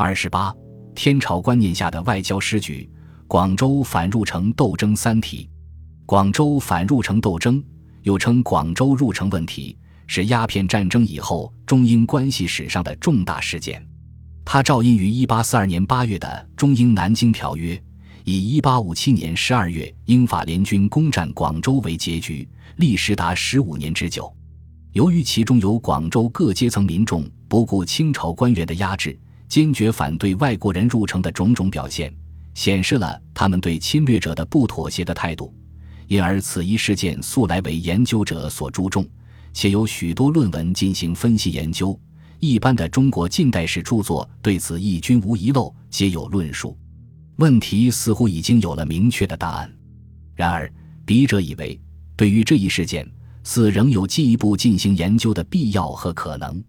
二十八，天朝观念下的外交失局，广州反入城斗争三体。广州反入城斗争，又称广州入城问题，是鸦片战争以后中英关系史上的重大事件。它照应于一八四二年八月的《中英南京条约》，以一八五七年十二月英法联军攻占广州为结局，历时达十五年之久。由于其中有广州各阶层民众不顾清朝官员的压制，坚决反对外国人入城的种种表现，显示了他们对侵略者的不妥协的态度。因而，此一事件素来为研究者所注重，且有许多论文进行分析研究。一般的中国近代史著作对此亦均无遗漏，皆有论述。问题似乎已经有了明确的答案。然而，笔者以为，对于这一事件，似仍有进一步进行研究的必要和可能。